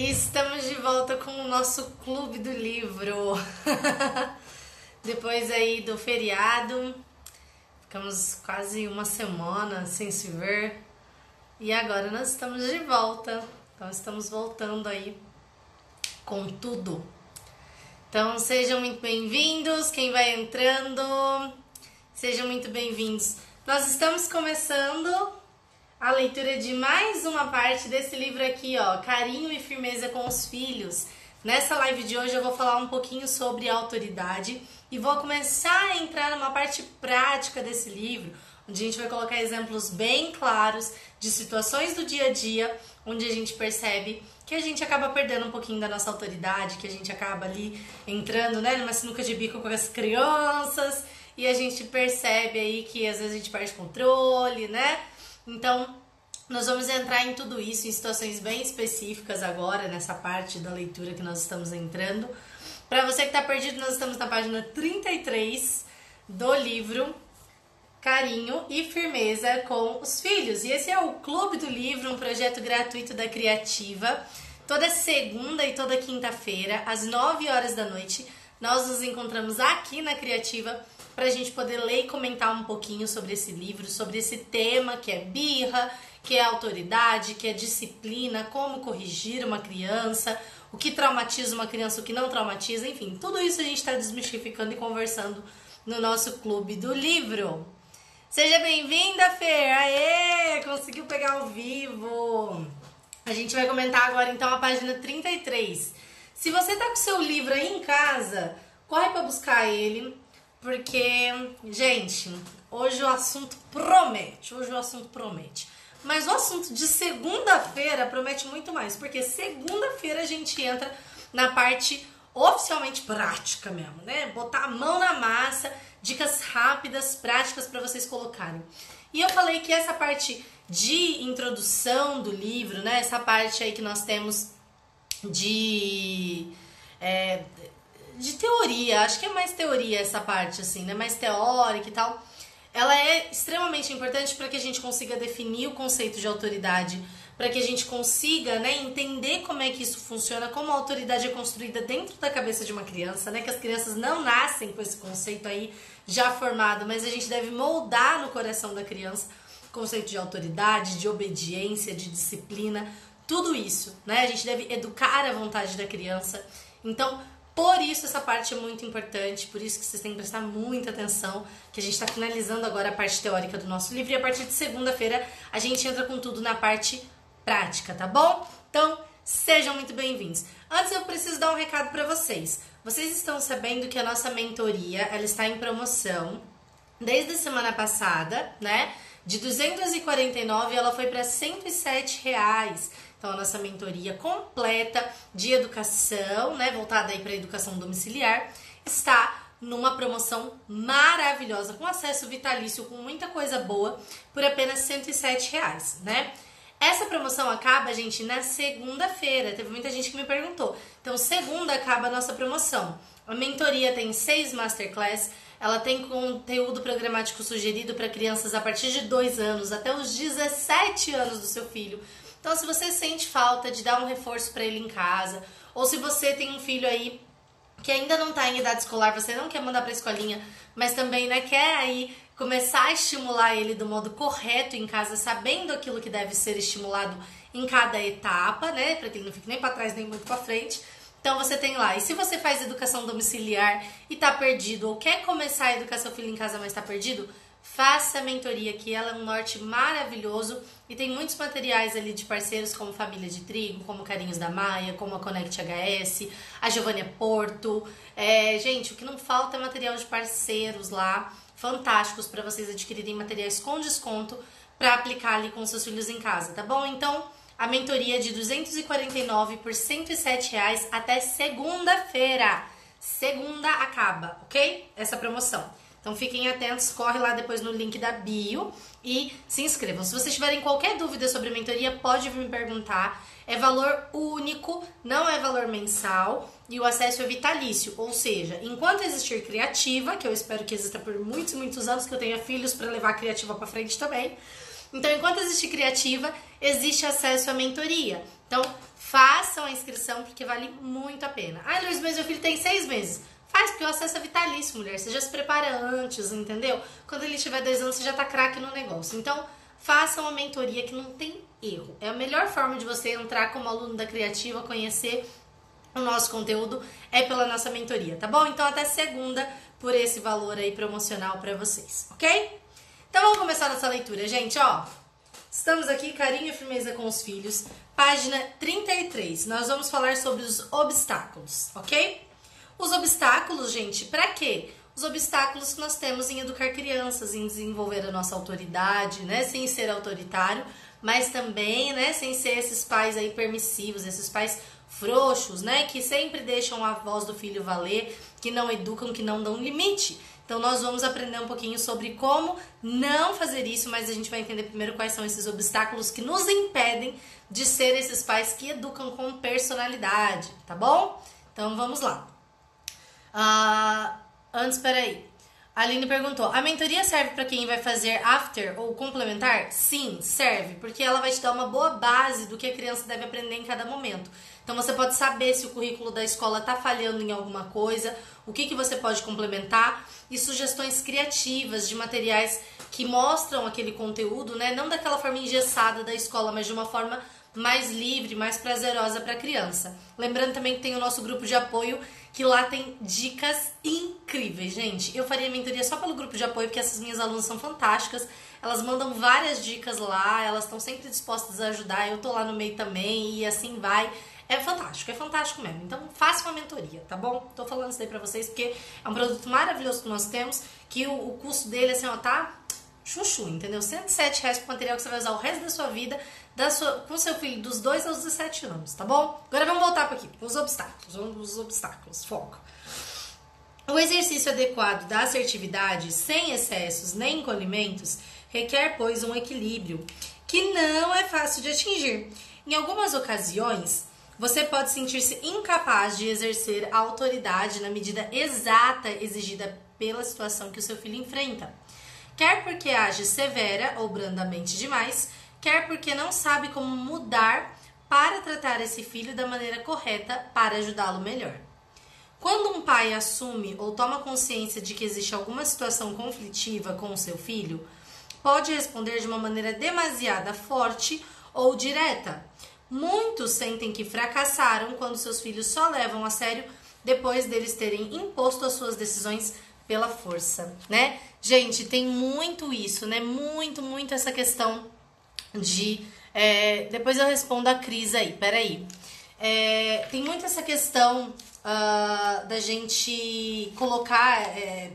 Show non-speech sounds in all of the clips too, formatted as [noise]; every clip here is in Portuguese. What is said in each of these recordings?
E estamos de volta com o nosso clube do livro. [laughs] Depois aí do feriado, ficamos quase uma semana sem se ver. E agora nós estamos de volta. Então estamos voltando aí com tudo. Então sejam muito bem-vindos, quem vai entrando, sejam muito bem-vindos. Nós estamos começando a leitura de mais uma parte desse livro aqui, ó, Carinho e Firmeza com os Filhos. Nessa live de hoje eu vou falar um pouquinho sobre autoridade e vou começar a entrar numa parte prática desse livro, onde a gente vai colocar exemplos bem claros de situações do dia a dia, onde a gente percebe que a gente acaba perdendo um pouquinho da nossa autoridade, que a gente acaba ali entrando, né, numa sinuca de bico com as crianças, e a gente percebe aí que às vezes a gente perde controle, né? Então, nós vamos entrar em tudo isso em situações bem específicas agora, nessa parte da leitura que nós estamos entrando. Para você que está perdido, nós estamos na página 33 do livro Carinho e Firmeza com os Filhos. E esse é o Clube do Livro, um projeto gratuito da Criativa. Toda segunda e toda quinta-feira, às 9 horas da noite, nós nos encontramos aqui na Criativa para a gente poder ler e comentar um pouquinho sobre esse livro, sobre esse tema que é birra, que é autoridade, que é disciplina, como corrigir uma criança, o que traumatiza uma criança, o que não traumatiza, enfim, tudo isso a gente está desmistificando e conversando no nosso clube do livro. Seja bem-vinda, Fer! Aê! Conseguiu pegar ao vivo! A gente vai comentar agora então a página 33. Se você tá com seu livro aí em casa, corre para buscar ele porque, gente, hoje o assunto promete. Hoje o assunto promete. Mas o assunto de segunda-feira promete muito mais, porque segunda-feira a gente entra na parte oficialmente prática mesmo, né? Botar a mão na massa, dicas rápidas, práticas para vocês colocarem. E eu falei que essa parte de introdução do livro, né? Essa parte aí que nós temos de é, de teoria, acho que é mais teoria essa parte, assim, né? Mais teórica e tal. Ela é extremamente importante para que a gente consiga definir o conceito de autoridade, para que a gente consiga né, entender como é que isso funciona, como a autoridade é construída dentro da cabeça de uma criança, né? Que as crianças não nascem com esse conceito aí já formado, mas a gente deve moldar no coração da criança o conceito de autoridade, de obediência, de disciplina, tudo isso, né? A gente deve educar a vontade da criança. Então, por isso essa parte é muito importante, por isso que vocês têm que prestar muita atenção, que a gente está finalizando agora a parte teórica do nosso livro e a partir de segunda-feira a gente entra com tudo na parte prática, tá bom? Então, sejam muito bem-vindos. Antes eu preciso dar um recado para vocês. Vocês estão sabendo que a nossa mentoria, ela está em promoção desde a semana passada, né? De 249 ela foi para 107 reais. Então, a nossa mentoria completa de educação, né, voltada aí para educação domiciliar, está numa promoção maravilhosa, com acesso vitalício, com muita coisa boa, por apenas 107 reais, né? Essa promoção acaba, gente, na segunda-feira. Teve muita gente que me perguntou. Então, segunda acaba a nossa promoção. A mentoria tem seis masterclass. Ela tem conteúdo programático sugerido para crianças a partir de 2 anos até os 17 anos do seu filho. Então, se você sente falta de dar um reforço para ele em casa, ou se você tem um filho aí que ainda não está em idade escolar, você não quer mandar para escolinha, mas também né, quer aí começar a estimular ele do modo correto em casa, sabendo aquilo que deve ser estimulado em cada etapa, né, para que ele não fique nem para trás nem muito para frente. Então você tem lá. E se você faz educação domiciliar e tá perdido ou quer começar a educar seu filho em casa, mas tá perdido, faça a mentoria, que ela é um norte maravilhoso e tem muitos materiais ali de parceiros como Família de Trigo, como Carinhos da Maia, como a Connect HS, a Giovânia Porto. É, gente, o que não falta é material de parceiros lá, fantásticos para vocês adquirirem materiais com desconto para aplicar ali com seus filhos em casa, tá bom? Então, a mentoria de 249 por 107 reais até segunda-feira. Segunda acaba, ok? Essa promoção. Então fiquem atentos, corre lá depois no link da bio e se inscrevam. Se vocês tiverem qualquer dúvida sobre mentoria, pode vir me perguntar. É valor único, não é valor mensal e o acesso é vitalício, ou seja, enquanto existir criativa, que eu espero que exista por muitos, muitos anos, que eu tenha filhos para levar a criativa para frente também. Então, enquanto existir criativa, existe acesso à mentoria. Então, façam a inscrição porque vale muito a pena. Ah, Luiz, mas meu filho tem seis meses. Faz, porque o acesso é vitalício, mulher. Você já se prepara antes, entendeu? Quando ele tiver dois anos, você já tá craque no negócio. Então, faça uma mentoria que não tem erro. É a melhor forma de você entrar como aluno da Criativa, conhecer o nosso conteúdo é pela nossa mentoria, tá bom? Então até segunda por esse valor aí promocional para vocês, ok? Então vamos começar nossa leitura, gente, ó. Estamos aqui, carinho e firmeza com os filhos, página 33. Nós vamos falar sobre os obstáculos, ok? Os obstáculos, gente, para quê? Os obstáculos que nós temos em educar crianças, em desenvolver a nossa autoridade, né, sem ser autoritário, mas também, né, sem ser esses pais aí permissivos, esses pais frouxos, né, que sempre deixam a voz do filho valer, que não educam, que não dão limite. Então nós vamos aprender um pouquinho sobre como não fazer isso, mas a gente vai entender primeiro quais são esses obstáculos que nos impedem de ser esses pais que educam com personalidade, tá bom? Então vamos lá. Uh, antes, peraí. A Aline perguntou: a mentoria serve para quem vai fazer after ou complementar? Sim, serve, porque ela vai te dar uma boa base do que a criança deve aprender em cada momento. Então você pode saber se o currículo da escola está falhando em alguma coisa, o que, que você pode complementar e sugestões criativas de materiais que mostram aquele conteúdo, né? Não daquela forma engessada da escola, mas de uma forma mais livre, mais prazerosa para a criança. Lembrando também que tem o nosso grupo de apoio que lá tem dicas incríveis, gente. Eu faria mentoria só pelo grupo de apoio, porque essas minhas alunas são fantásticas. Elas mandam várias dicas lá, elas estão sempre dispostas a ajudar. Eu tô lá no meio também e assim vai. É fantástico, é fantástico mesmo. Então, faça uma mentoria, tá bom? Tô falando isso daí pra vocês porque é um produto maravilhoso que nós temos, que o, o custo dele, assim, ó, tá chuchu, entendeu? 107 reais pro material que você vai usar o resto da sua vida da sua, com seu filho dos 2 aos 17 anos, tá bom? Agora vamos voltar para aqui, os obstáculos, os obstáculos, foco. O exercício adequado da assertividade, sem excessos nem encolhimentos, requer, pois, um equilíbrio que não é fácil de atingir. Em algumas ocasiões, você pode sentir-se incapaz de exercer a autoridade na medida exata exigida pela situação que o seu filho enfrenta. Quer porque age severa ou brandamente demais, quer porque não sabe como mudar para tratar esse filho da maneira correta para ajudá-lo melhor. Quando um pai assume ou toma consciência de que existe alguma situação conflitiva com o seu filho, pode responder de uma maneira demasiada forte ou direta. Muitos sentem que fracassaram quando seus filhos só levam a sério depois deles terem imposto as suas decisões pela força, né? Gente, tem muito isso, né? Muito, muito essa questão de. É, depois eu respondo a Cris aí, peraí. É, tem muito essa questão uh, da gente colocar. É,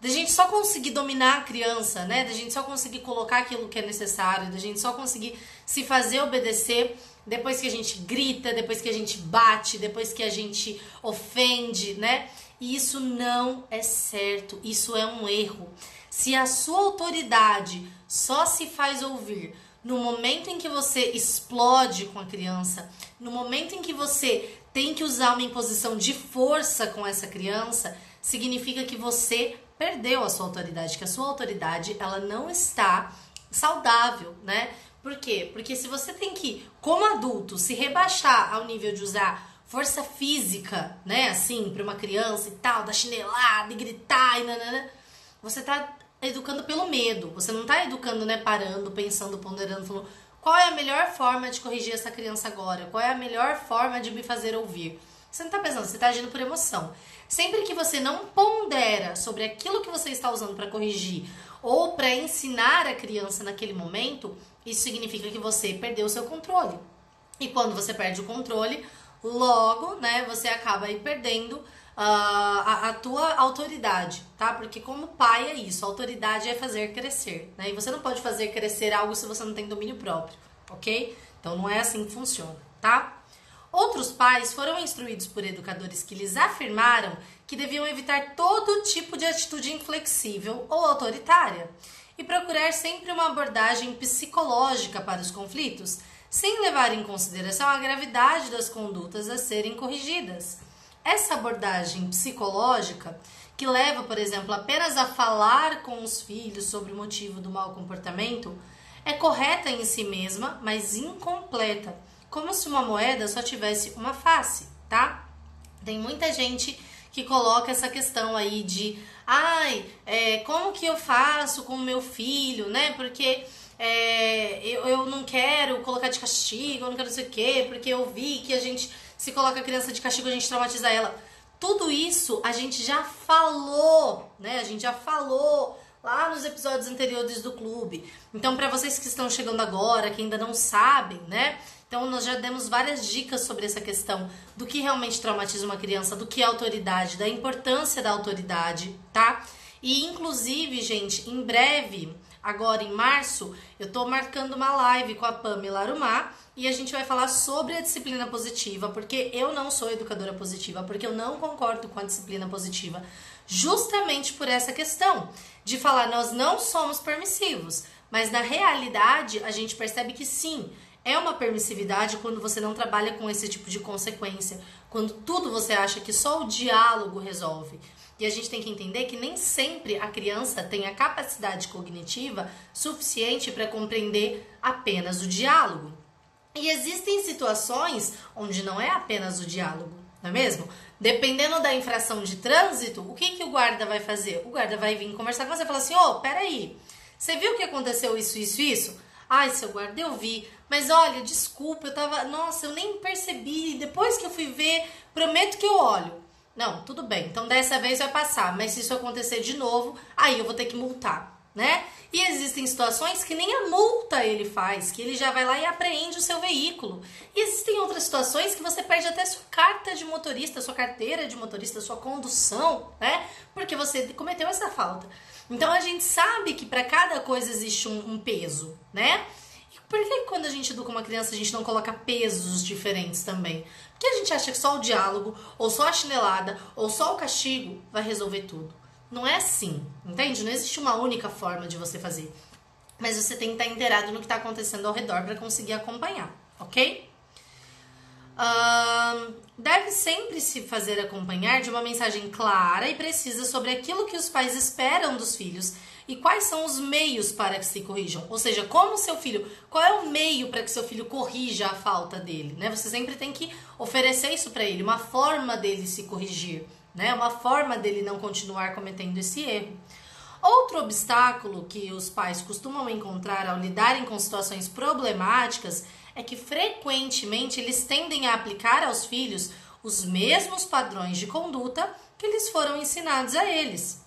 da gente só conseguir dominar a criança, né? Da gente só conseguir colocar aquilo que é necessário, da gente só conseguir se fazer obedecer depois que a gente grita, depois que a gente bate, depois que a gente ofende, né? E isso não é certo, isso é um erro. Se a sua autoridade só se faz ouvir no momento em que você explode com a criança, no momento em que você tem que usar uma imposição de força com essa criança, significa que você perdeu a sua autoridade, que a sua autoridade ela não está saudável, né? Por quê? Porque se você tem que, como adulto, se rebaixar ao nível de usar força física, né, assim, para uma criança e tal, da chinelada e gritar e nanana, você tá educando pelo medo. Você não está educando, né, parando, pensando, ponderando, falando qual é a melhor forma de corrigir essa criança agora? Qual é a melhor forma de me fazer ouvir? Você não está pensando, você está agindo por emoção. Sempre que você não pondera sobre aquilo que você está usando para corrigir ou para ensinar a criança naquele momento, isso significa que você perdeu o seu controle. E quando você perde o controle, logo, né, você acaba aí perdendo a, a, tua autoridade, tá? Porque como pai é isso, autoridade é fazer crescer, né? E você não pode fazer crescer algo se você não tem domínio próprio, ok? Então não é assim que funciona, tá? Outros pais foram instruídos por educadores que lhes afirmaram que deviam evitar todo tipo de atitude inflexível ou autoritária e procurar sempre uma abordagem psicológica para os conflitos, sem levar em consideração a gravidade das condutas a serem corrigidas. Essa abordagem psicológica, que leva, por exemplo, apenas a falar com os filhos sobre o motivo do mau comportamento, é correta em si mesma, mas incompleta, como se uma moeda só tivesse uma face, tá? Tem muita gente que coloca essa questão aí de, ai, é, como que eu faço com o meu filho, né? Porque é, eu, eu não quero colocar de castigo, eu não quero não sei o quê, porque eu vi que a gente, se coloca a criança de castigo, a gente traumatiza ela. Tudo isso a gente já falou, né? A gente já falou lá nos episódios anteriores do clube. Então, para vocês que estão chegando agora, que ainda não sabem, né? Então, nós já demos várias dicas sobre essa questão do que realmente traumatiza uma criança, do que é autoridade, da importância da autoridade, tá? E, inclusive, gente, em breve, agora em março, eu tô marcando uma live com a Pamela Arumar e a gente vai falar sobre a disciplina positiva, porque eu não sou educadora positiva, porque eu não concordo com a disciplina positiva, justamente por essa questão de falar nós não somos permissivos, mas na realidade a gente percebe que sim, é uma permissividade quando você não trabalha com esse tipo de consequência, quando tudo você acha que só o diálogo resolve. E a gente tem que entender que nem sempre a criança tem a capacidade cognitiva suficiente para compreender apenas o diálogo. E existem situações onde não é apenas o diálogo, não é mesmo? Dependendo da infração de trânsito, o que, que o guarda vai fazer? O guarda vai vir conversar com você e falar assim: ô, oh, peraí, você viu que aconteceu isso, isso, isso? Ai, seu guarda, eu vi. Mas olha, desculpa, eu tava. Nossa, eu nem percebi. Depois que eu fui ver, prometo que eu olho. Não, tudo bem. Então dessa vez vai passar. Mas se isso acontecer de novo, aí eu vou ter que multar, né? E existem situações que nem a multa ele faz, que ele já vai lá e apreende o seu veículo. E existem outras situações que você perde até sua carta de motorista, sua carteira de motorista, sua condução, né? Porque você cometeu essa falta. Então a gente sabe que para cada coisa existe um, um peso, né? Por que quando a gente educa uma criança a gente não coloca pesos diferentes também? Porque a gente acha que só o diálogo, ou só a chinelada, ou só o castigo vai resolver tudo. Não é assim, entende? Não existe uma única forma de você fazer. Mas você tem que estar inteirado no que está acontecendo ao redor para conseguir acompanhar, ok? Uh, deve sempre se fazer acompanhar de uma mensagem clara e precisa sobre aquilo que os pais esperam dos filhos e quais são os meios para que se corrijam. Ou seja, como seu filho, qual é o meio para que seu filho corrija a falta dele, né? Você sempre tem que oferecer isso para ele, uma forma dele se corrigir, né? Uma forma dele não continuar cometendo esse erro. Outro obstáculo que os pais costumam encontrar ao lidarem com situações problemáticas é que frequentemente eles tendem a aplicar aos filhos os mesmos padrões de conduta que lhes foram ensinados a eles.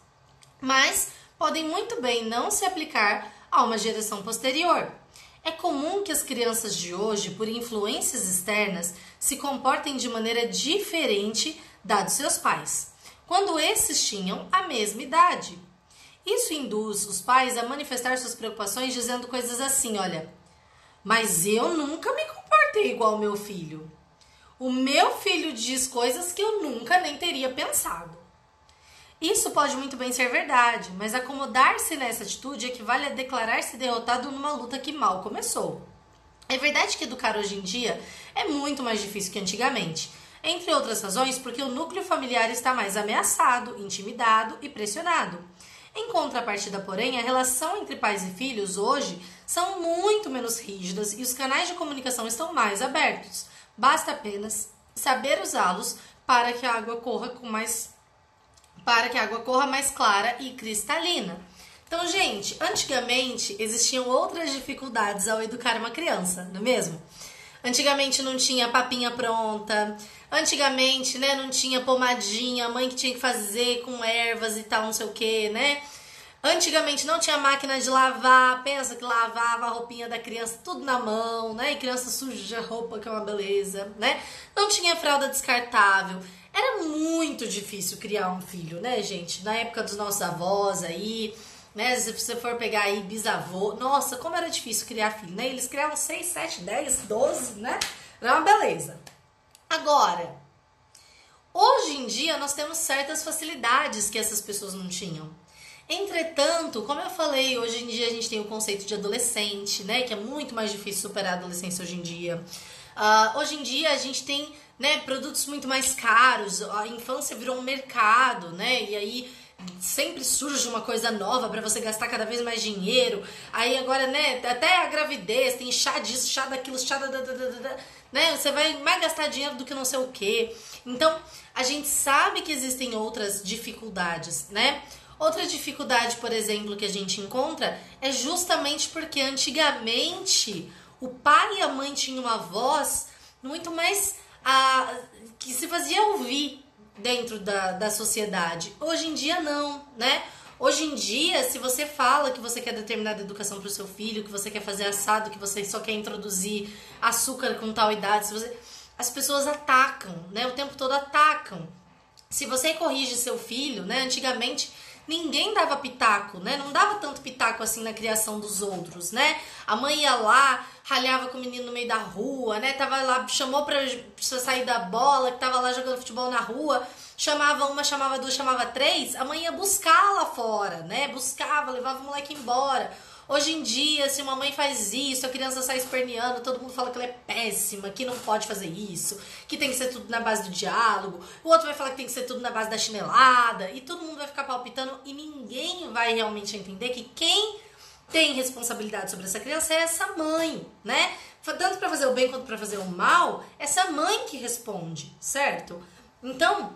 Mas podem muito bem não se aplicar a uma geração posterior. É comum que as crianças de hoje, por influências externas, se comportem de maneira diferente da dos seus pais, quando esses tinham a mesma idade. Isso induz os pais a manifestar suas preocupações dizendo coisas assim: olha, mas eu nunca me comportei igual meu filho. O meu filho diz coisas que eu nunca nem teria pensado. Isso pode muito bem ser verdade, mas acomodar-se nessa atitude equivale a declarar-se derrotado numa luta que mal começou. É verdade que educar hoje em dia é muito mais difícil que antigamente, entre outras razões porque o núcleo familiar está mais ameaçado, intimidado e pressionado. Em contrapartida, porém, a relação entre pais e filhos hoje são muito menos rígidas e os canais de comunicação estão mais abertos. Basta apenas saber usá-los para que a água corra com mais para que a água corra mais clara e cristalina. Então, gente, antigamente existiam outras dificuldades ao educar uma criança, não é mesmo? Antigamente não tinha papinha pronta, antigamente, né, não tinha pomadinha, a mãe que tinha que fazer com ervas e tal, não sei o que, né? Antigamente não tinha máquina de lavar, pensa que lavava a roupinha da criança tudo na mão, né? E criança suja roupa, que é uma beleza, né? Não tinha fralda descartável. Era muito difícil criar um filho, né, gente? Na época dos nossos avós aí, né? Se você for pegar aí bisavô, nossa, como era difícil criar filho, né? Eles criavam 6, 7, 10, 12, né? Era uma beleza. Agora, hoje em dia nós temos certas facilidades que essas pessoas não tinham. Entretanto, como eu falei, hoje em dia a gente tem o conceito de adolescente, né? Que é muito mais difícil superar a adolescência hoje em dia. Uh, hoje em dia a gente tem né, produtos muito mais caros, a infância virou um mercado, né? E aí sempre surge uma coisa nova para você gastar cada vez mais dinheiro. Aí agora, né, até a gravidez, tem chá disso, chá daquilo, chá da, da, da, da, né? Você vai mais gastar dinheiro do que não sei o quê. Então, a gente sabe que existem outras dificuldades, né? Outra dificuldade, por exemplo, que a gente encontra é justamente porque antigamente o pai e a mãe tinham uma voz muito mais a, que se fazia ouvir dentro da, da sociedade. Hoje em dia não, né? Hoje em dia, se você fala que você quer determinada educação para o seu filho, que você quer fazer assado, que você só quer introduzir açúcar com tal idade, você... as pessoas atacam, né? O tempo todo atacam. Se você corrige seu filho, né? Antigamente ninguém dava pitaco, né? Não dava tanto pitaco assim na criação dos outros, né? A mãe ia lá, ralhava com o menino no meio da rua, né? Tava lá, chamou pra, pra sair da bola, que tava lá jogando futebol na rua, chamava uma, chamava duas, chamava três, a mãe ia buscar lá fora, né? Buscava, levava o moleque embora. Hoje em dia, se uma mãe faz isso, a criança sai esperneando, todo mundo fala que ela é péssima, que não pode fazer isso, que tem que ser tudo na base do diálogo. O outro vai falar que tem que ser tudo na base da chinelada, e todo mundo vai ficar palpitando e ninguém vai realmente entender que quem tem responsabilidade sobre essa criança é essa mãe, né? Tanto para fazer o bem quanto para fazer o mal, essa mãe que responde, certo? Então,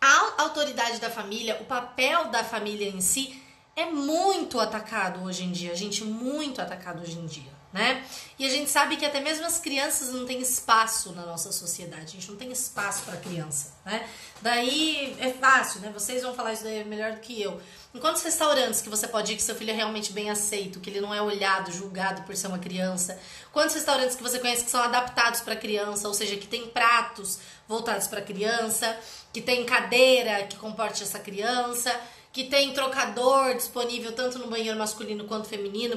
a autoridade da família, o papel da família em si é muito atacado hoje em dia, gente, muito atacado hoje em dia, né? E a gente sabe que até mesmo as crianças não têm espaço na nossa sociedade, a gente não tem espaço para criança, né? Daí é fácil, né? Vocês vão falar isso melhor do que eu. Em quantos restaurantes que você pode ir que seu filho é realmente bem aceito, que ele não é olhado, julgado por ser uma criança? Quantos restaurantes que você conhece que são adaptados para criança, ou seja, que tem pratos voltados para criança, que tem cadeira que comporte essa criança? Que tem trocador disponível tanto no banheiro masculino quanto feminino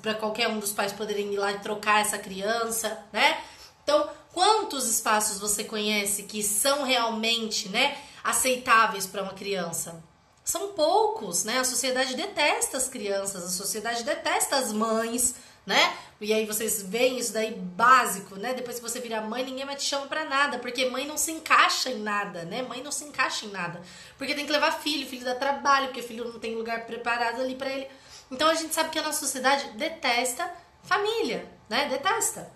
para qualquer um dos pais poderem ir lá e trocar essa criança, né? Então, quantos espaços você conhece que são realmente, né, aceitáveis para uma criança? São poucos, né? A sociedade detesta as crianças, a sociedade detesta as mães, né? E aí vocês veem isso daí básico, né? Depois que você vira mãe, ninguém mais te chama pra nada, porque mãe não se encaixa em nada, né? Mãe não se encaixa em nada. Porque tem que levar filho, filho dá trabalho, porque filho não tem lugar preparado ali para ele. Então a gente sabe que a nossa sociedade detesta família, né? Detesta.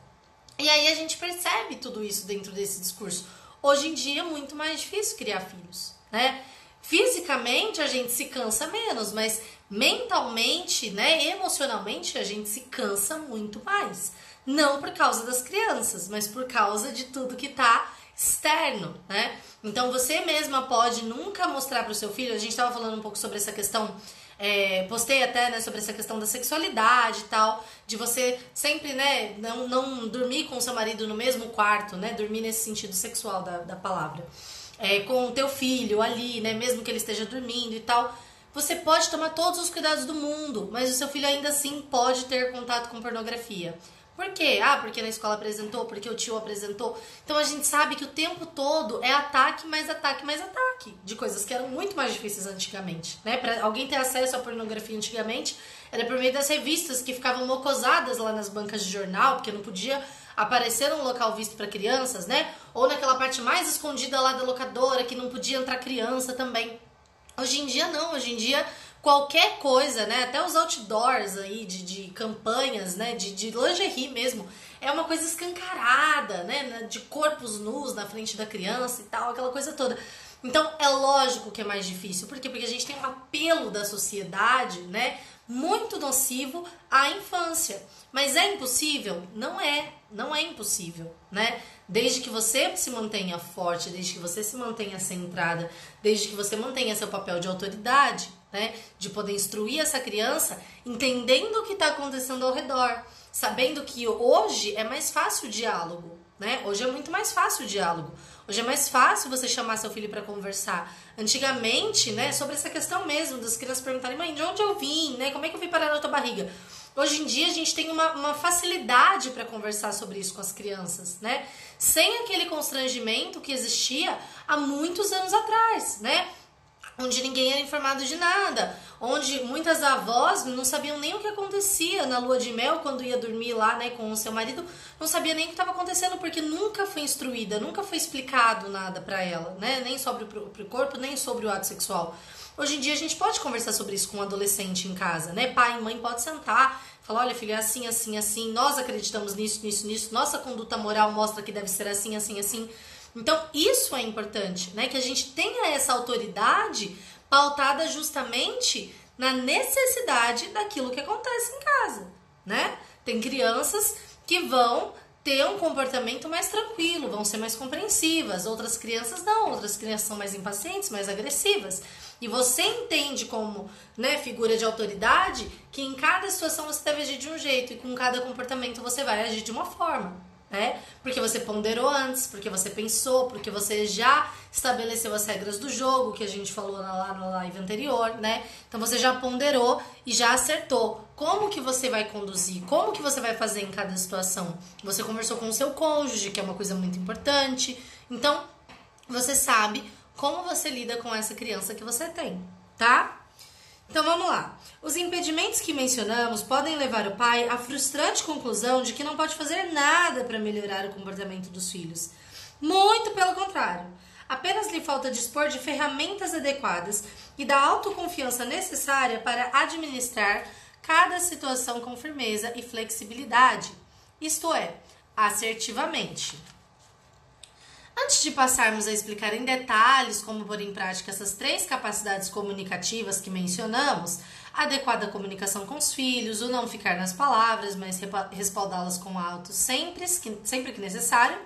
E aí a gente percebe tudo isso dentro desse discurso. Hoje em dia é muito mais difícil criar filhos, né? Fisicamente a gente se cansa menos, mas mentalmente, né, emocionalmente, a gente se cansa muito mais. Não por causa das crianças, mas por causa de tudo que tá externo, né? Então você mesma pode nunca mostrar para o seu filho. A gente estava falando um pouco sobre essa questão, é, postei até né, sobre essa questão da sexualidade e tal, de você sempre, né, não, não dormir com seu marido no mesmo quarto, né? Dormir nesse sentido sexual da, da palavra. É, com o teu filho ali, né? Mesmo que ele esteja dormindo e tal você pode tomar todos os cuidados do mundo, mas o seu filho ainda assim pode ter contato com pornografia. Por quê? Ah, porque na escola apresentou, porque o tio apresentou. Então a gente sabe que o tempo todo é ataque, mais ataque, mais ataque. De coisas que eram muito mais difíceis antigamente. Né? Para alguém ter acesso à pornografia antigamente, era por meio das revistas que ficavam mocosadas lá nas bancas de jornal, porque não podia aparecer num local visto para crianças, né? Ou naquela parte mais escondida lá da locadora, que não podia entrar criança também. Hoje em dia não, hoje em dia qualquer coisa, né? Até os outdoors aí de, de campanhas, né? De, de lingerie mesmo, é uma coisa escancarada, né? De corpos nus na frente da criança e tal, aquela coisa toda. Então é lógico que é mais difícil. Por quê? Porque a gente tem um apelo da sociedade, né? Muito nocivo à infância. Mas é impossível? Não é, não é impossível, né? Desde que você se mantenha forte, desde que você se mantenha centrada, desde que você mantenha seu papel de autoridade, né? De poder instruir essa criança, entendendo o que está acontecendo ao redor, sabendo que hoje é mais fácil o diálogo, né? Hoje é muito mais fácil o diálogo. Hoje é mais fácil você chamar seu filho para conversar. Antigamente, né, sobre essa questão mesmo das crianças perguntarem: "Mãe, de onde eu vim, né? Como é que eu vim parar na tua barriga?" Hoje em dia a gente tem uma, uma facilidade para conversar sobre isso com as crianças, né? Sem aquele constrangimento que existia há muitos anos atrás, né? onde ninguém era informado de nada, onde muitas avós não sabiam nem o que acontecia na lua de mel quando ia dormir lá, né, com o seu marido, não sabia nem o que estava acontecendo porque nunca foi instruída, nunca foi explicado nada para ela, né, nem sobre o corpo, nem sobre o ato sexual. Hoje em dia a gente pode conversar sobre isso com um adolescente em casa, né? Pai e mãe pode sentar, falar, olha, filho, é assim, assim, assim, nós acreditamos nisso, nisso, nisso, nossa conduta moral mostra que deve ser assim, assim, assim. Então, isso é importante, né? Que a gente tenha essa autoridade pautada justamente na necessidade daquilo que acontece em casa, né? Tem crianças que vão ter um comportamento mais tranquilo, vão ser mais compreensivas, outras crianças não, outras crianças são mais impacientes, mais agressivas. E você entende como, né, figura de autoridade, que em cada situação você deve agir de um jeito e com cada comportamento você vai agir de uma forma né? Porque você ponderou antes, porque você pensou, porque você já estabeleceu as regras do jogo, que a gente falou lá na live anterior, né? Então você já ponderou e já acertou como que você vai conduzir, como que você vai fazer em cada situação. Você conversou com o seu cônjuge, que é uma coisa muito importante. Então, você sabe como você lida com essa criança que você tem, tá? Então vamos lá. Os impedimentos que mencionamos podem levar o pai à frustrante conclusão de que não pode fazer nada para melhorar o comportamento dos filhos. Muito pelo contrário. Apenas lhe falta dispor de ferramentas adequadas e da autoconfiança necessária para administrar cada situação com firmeza e flexibilidade, isto é, assertivamente. Antes de passarmos a explicar em detalhes como pôr em prática essas três capacidades comunicativas que mencionamos, adequada comunicação com os filhos, o não ficar nas palavras, mas respaldá-las com alto sempre, sempre que necessário,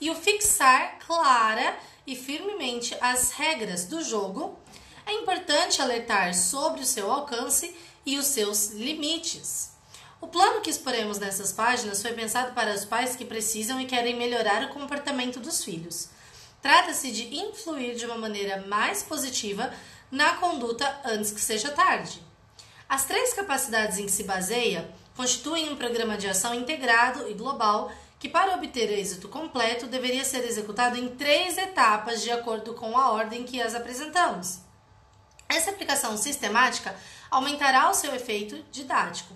e o fixar clara e firmemente as regras do jogo, é importante alertar sobre o seu alcance e os seus limites. O plano que exporemos nessas páginas foi pensado para os pais que precisam e querem melhorar o comportamento dos filhos. Trata-se de influir de uma maneira mais positiva na conduta antes que seja tarde. As três capacidades em que se baseia constituem um programa de ação integrado e global que, para obter êxito completo, deveria ser executado em três etapas de acordo com a ordem que as apresentamos. Essa aplicação sistemática aumentará o seu efeito didático.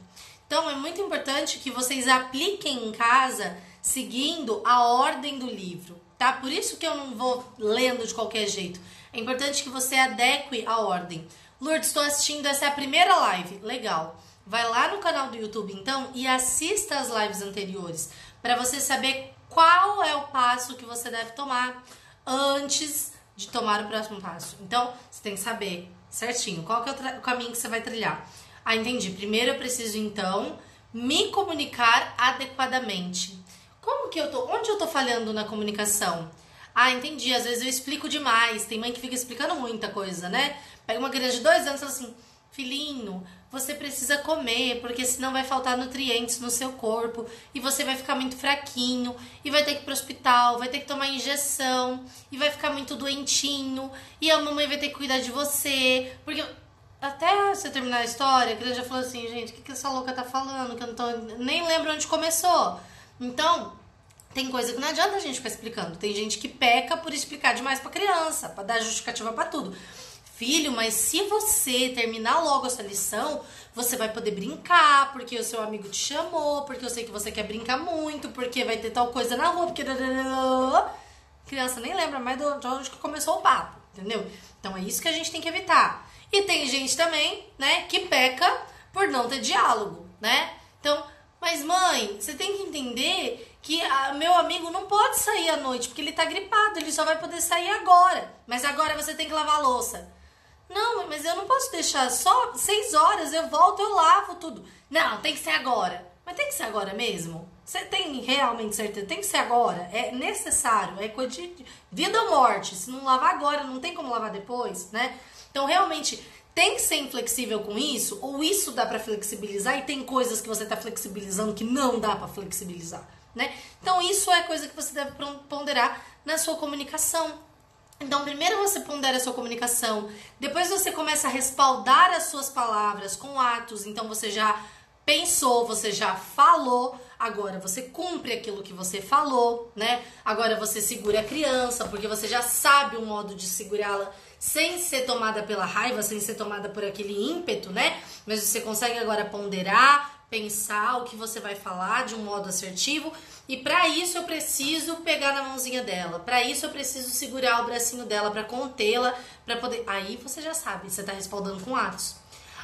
Então é muito importante que vocês apliquem em casa seguindo a ordem do livro, tá? Por isso que eu não vou lendo de qualquer jeito. É importante que você adeque a ordem. Lourdes, estou assistindo, essa é a primeira live. Legal. Vai lá no canal do YouTube então e assista as lives anteriores para você saber qual é o passo que você deve tomar antes de tomar o próximo passo. Então, você tem que saber certinho qual é o caminho que você vai trilhar. Ah, entendi. Primeiro eu preciso então me comunicar adequadamente. Como que eu tô? Onde eu tô falhando na comunicação? Ah, entendi. Às vezes eu explico demais. Tem mãe que fica explicando muita coisa, né? Pega uma criança de dois anos e fala assim: Filhinho, você precisa comer, porque senão vai faltar nutrientes no seu corpo e você vai ficar muito fraquinho e vai ter que ir pro hospital, vai ter que tomar injeção e vai ficar muito doentinho e a mamãe vai ter que cuidar de você, porque até você terminar a história, a criança já falou assim, gente, o que, que essa louca tá falando? Que eu não tô. Nem lembro onde começou. Então, tem coisa que não adianta a gente ficar explicando. Tem gente que peca por explicar demais pra criança, para dar justificativa para tudo. Filho, mas se você terminar logo essa lição, você vai poder brincar, porque o seu amigo te chamou, porque eu sei que você quer brincar muito, porque vai ter tal coisa na rua, porque. Criança nem lembra mais de onde começou o papo, entendeu? Então é isso que a gente tem que evitar. E tem gente também, né, que peca por não ter diálogo, né? Então, mas mãe, você tem que entender que a, meu amigo não pode sair à noite porque ele tá gripado, ele só vai poder sair agora. Mas agora você tem que lavar a louça. Não, mas eu não posso deixar só seis horas, eu volto, eu lavo tudo. Não, tem que ser agora. Mas tem que ser agora mesmo? Você tem realmente certeza? Tem que ser agora? É necessário, é coisa de vida ou morte. Se não lavar agora, não tem como lavar depois, né? Então, realmente, tem que ser inflexível com isso, ou isso dá para flexibilizar e tem coisas que você está flexibilizando que não dá para flexibilizar, né? Então, isso é coisa que você deve ponderar na sua comunicação. Então, primeiro você pondera a sua comunicação, depois você começa a respaldar as suas palavras com atos, então você já pensou, você já falou, agora você cumpre aquilo que você falou, né? Agora você segura a criança, porque você já sabe o modo de segurá-la sem ser tomada pela raiva, sem ser tomada por aquele ímpeto, né? Mas você consegue agora ponderar, pensar o que você vai falar de um modo assertivo. E para isso eu preciso pegar na mãozinha dela. Para isso eu preciso segurar o bracinho dela para contê-la, para poder. Aí você já sabe, você tá respaldando com atos.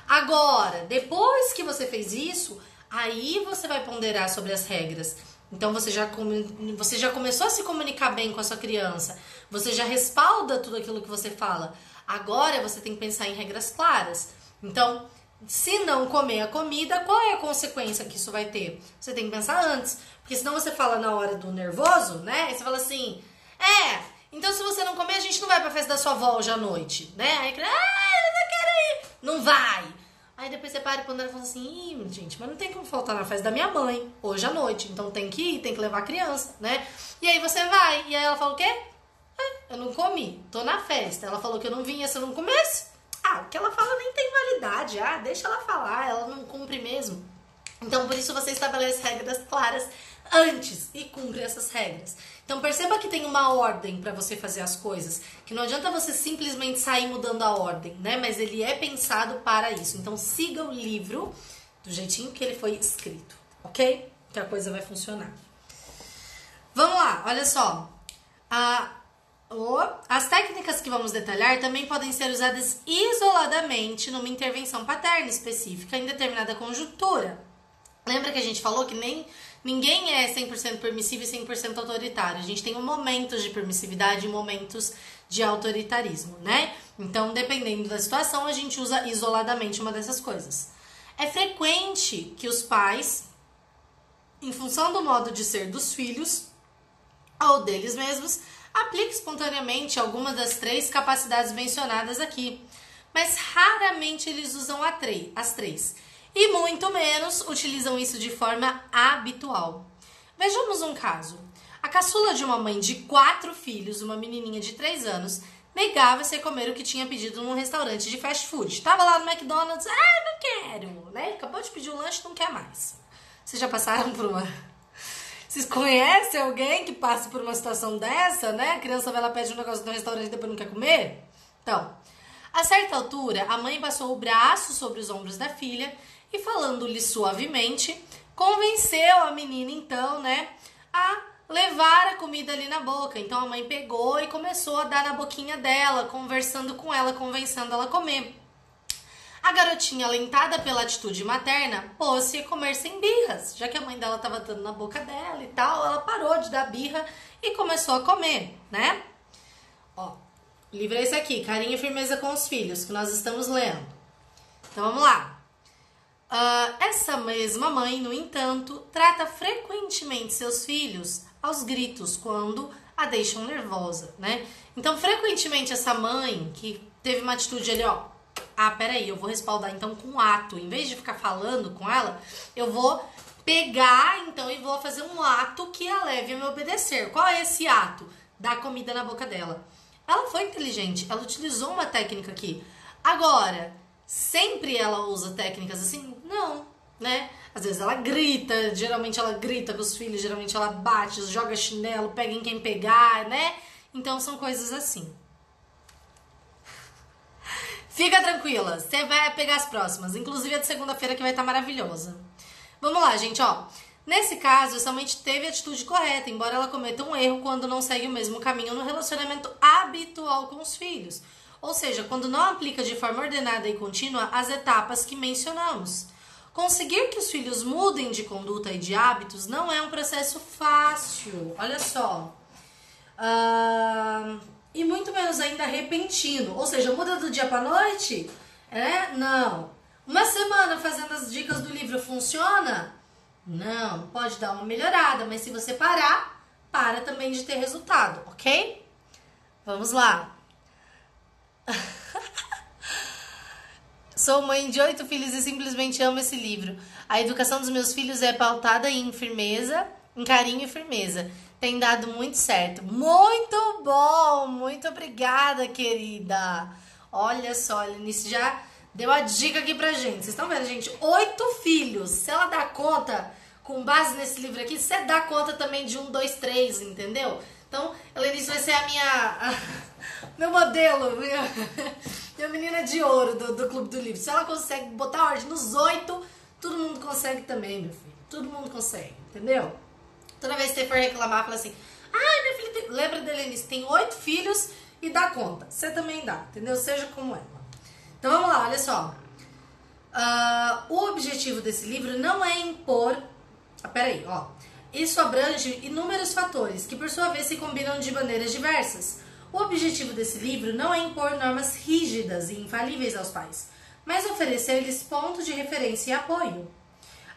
Agora, depois que você fez isso, aí você vai ponderar sobre as regras. Então você já, você já começou a se comunicar bem com a sua criança, você já respalda tudo aquilo que você fala. Agora você tem que pensar em regras claras. Então, se não comer a comida, qual é a consequência que isso vai ter? Você tem que pensar antes. Porque senão você fala na hora do nervoso, né? E você fala assim: é, então se você não comer, a gente não vai pra festa da sua avó hoje à noite, né? Aí, ah, eu não quero ir. Não vai. Aí depois você para e pondera e fala assim, gente, mas não tem como faltar na festa da minha mãe, hoje à noite. Então tem que ir, tem que levar a criança, né? E aí você vai. E aí ela fala o quê? Ah, eu não comi, tô na festa. Ela falou que eu não vinha se eu não comesse. Ah, o que ela fala nem tem validade. Ah, deixa ela falar, ela não cumpre mesmo. Então por isso você estabelece regras claras antes e cumpre essas regras. Então perceba que tem uma ordem para você fazer as coisas, que não adianta você simplesmente sair mudando a ordem, né? Mas ele é pensado para isso. Então siga o livro do jeitinho que ele foi escrito, ok? Que a coisa vai funcionar. Vamos lá, olha só. A, oh, as técnicas que vamos detalhar também podem ser usadas isoladamente numa intervenção paterna específica em determinada conjuntura. Lembra que a gente falou que nem Ninguém é 100% permissivo e 100% autoritário. A gente tem momentos de permissividade e momentos de autoritarismo, né? Então, dependendo da situação, a gente usa isoladamente uma dessas coisas. É frequente que os pais, em função do modo de ser dos filhos ou deles mesmos, apliquem espontaneamente alguma das três capacidades mencionadas aqui, mas raramente eles usam as três e muito menos utilizam isso de forma habitual. Vejamos um caso. A caçula de uma mãe de quatro filhos, uma menininha de três anos, negava-se a comer o que tinha pedido num restaurante de fast food. Tava lá no McDonald's, ah, não quero, né? Acabou de pedir um lanche, não quer mais. Vocês já passaram por uma. [laughs] Vocês conhecem alguém que passa por uma situação dessa, né? A criança vai lá, pede um negócio no restaurante e depois não quer comer? Então, a certa altura, a mãe passou o braço sobre os ombros da filha e falando-lhe suavemente, convenceu a menina então, né, a levar a comida ali na boca. Então a mãe pegou e começou a dar na boquinha dela, conversando com ela, convencendo ela a comer. A garotinha, alentada pela atitude materna, pôs-se a comer sem birras, já que a mãe dela estava dando na boca dela e tal, ela parou de dar birra e começou a comer, né? Ó, livro é esse aqui, Carinho e Firmeza com os Filhos, que nós estamos lendo. Então vamos lá. Uh, essa mesma mãe, no entanto, trata frequentemente seus filhos aos gritos quando a deixam nervosa, né? Então, frequentemente, essa mãe que teve uma atitude ali, ó, ah, peraí, eu vou respaldar então com ato, em vez de ficar falando com ela, eu vou pegar então e vou fazer um ato que a leve a me obedecer. Qual é esse ato? Dar comida na boca dela. Ela foi inteligente, ela utilizou uma técnica aqui. Agora, sempre ela usa técnicas assim? Não, né? Às vezes ela grita, geralmente ela grita com os filhos, geralmente ela bate, joga chinelo, pega em quem pegar, né? Então são coisas assim. [laughs] Fica tranquila, você vai pegar as próximas, inclusive a de segunda-feira que vai estar tá maravilhosa. Vamos lá, gente, ó. Nesse caso, somente teve a atitude correta, embora ela cometa um erro quando não segue o mesmo caminho no relacionamento habitual com os filhos. Ou seja, quando não aplica de forma ordenada e contínua as etapas que mencionamos. Conseguir que os filhos mudem de conduta e de hábitos não é um processo fácil. Olha só. Uh, e muito menos ainda repentino. Ou seja, muda do dia para noite? É? Não. Uma semana fazendo as dicas do livro funciona? Não. Pode dar uma melhorada, mas se você parar, para também de ter resultado, ok? Vamos lá. [laughs] Sou mãe de oito filhos e simplesmente amo esse livro. A educação dos meus filhos é pautada em firmeza, em carinho e firmeza. Tem dado muito certo. Muito bom! Muito obrigada, querida. Olha só, Lenice já deu a dica aqui pra gente. Vocês estão vendo, gente? Oito filhos. Se ela dá conta, com base nesse livro aqui, você dá conta também de um, dois, três, entendeu? Então, Lenice vai ser a minha meu modelo, minha, [laughs] minha menina de ouro do, do Clube do Livro. Se ela consegue botar ordem nos oito, todo mundo consegue também, meu filho. Todo mundo consegue, entendeu? Toda vez que você for reclamar, fala assim: ai, meu filho, tem... lembra dele nisso, tem oito filhos e dá conta. Você também dá, entendeu? Seja como ela. Então vamos lá, olha só. Uh, o objetivo desse livro não é impor. Ah, peraí, ó. Isso abrange inúmeros fatores que, por sua vez, se combinam de maneiras diversas. O objetivo desse livro não é impor normas rígidas e infalíveis aos pais, mas oferecer-lhes pontos de referência e apoio.